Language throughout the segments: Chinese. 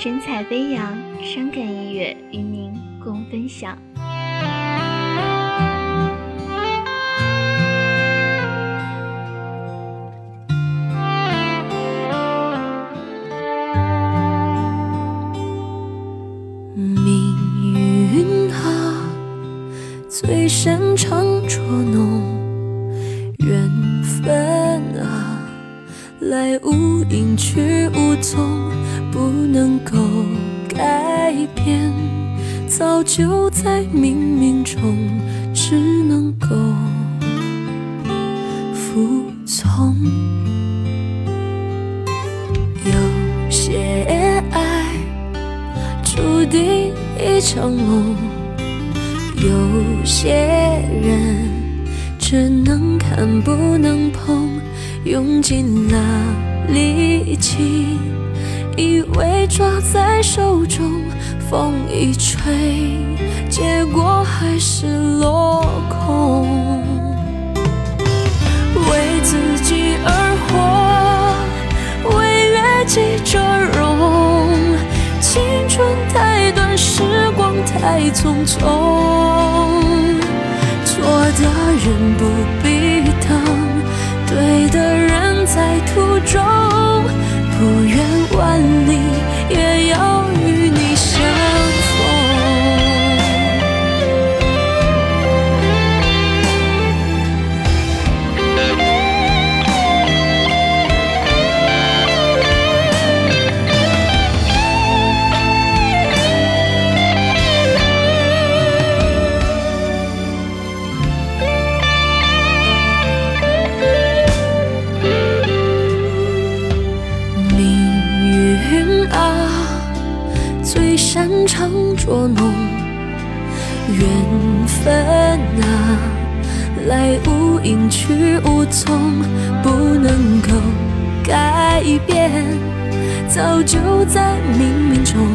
神采飞扬，伤感音乐与您共分享。命运啊，最擅长捉弄缘分啊，来无影去无踪，不能够改变，早就在冥冥中，只能够服从。有些爱。注定一场梦，有些人只能看不能碰，用尽了力气，以为抓在手中，风一吹，结果还是落空。为自己而活，为悦己者容。青春太短，时光太匆匆，错的人不必等，对的人在途中，常捉弄缘分啊，来无影去无踪，不能够改变，早就在冥冥中，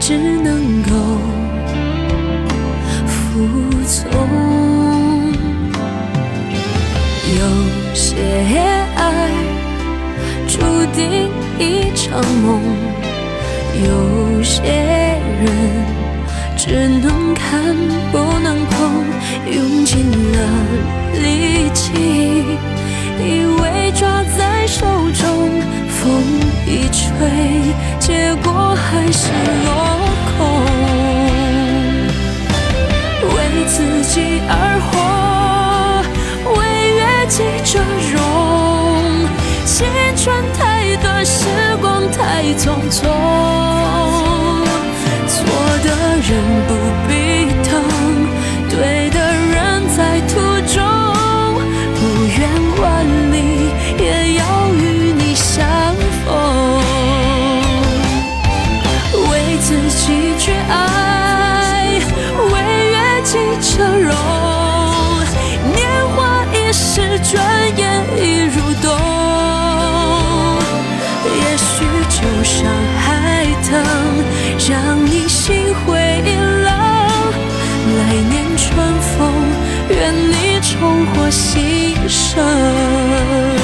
只能够服从。有些爱。注定一场梦，有些只能看不能碰，用尽了力气，以为抓在手中，风一吹，结果还是落空。为自己而活，为悦己者容。青春太短，时光太匆匆，或牺牲。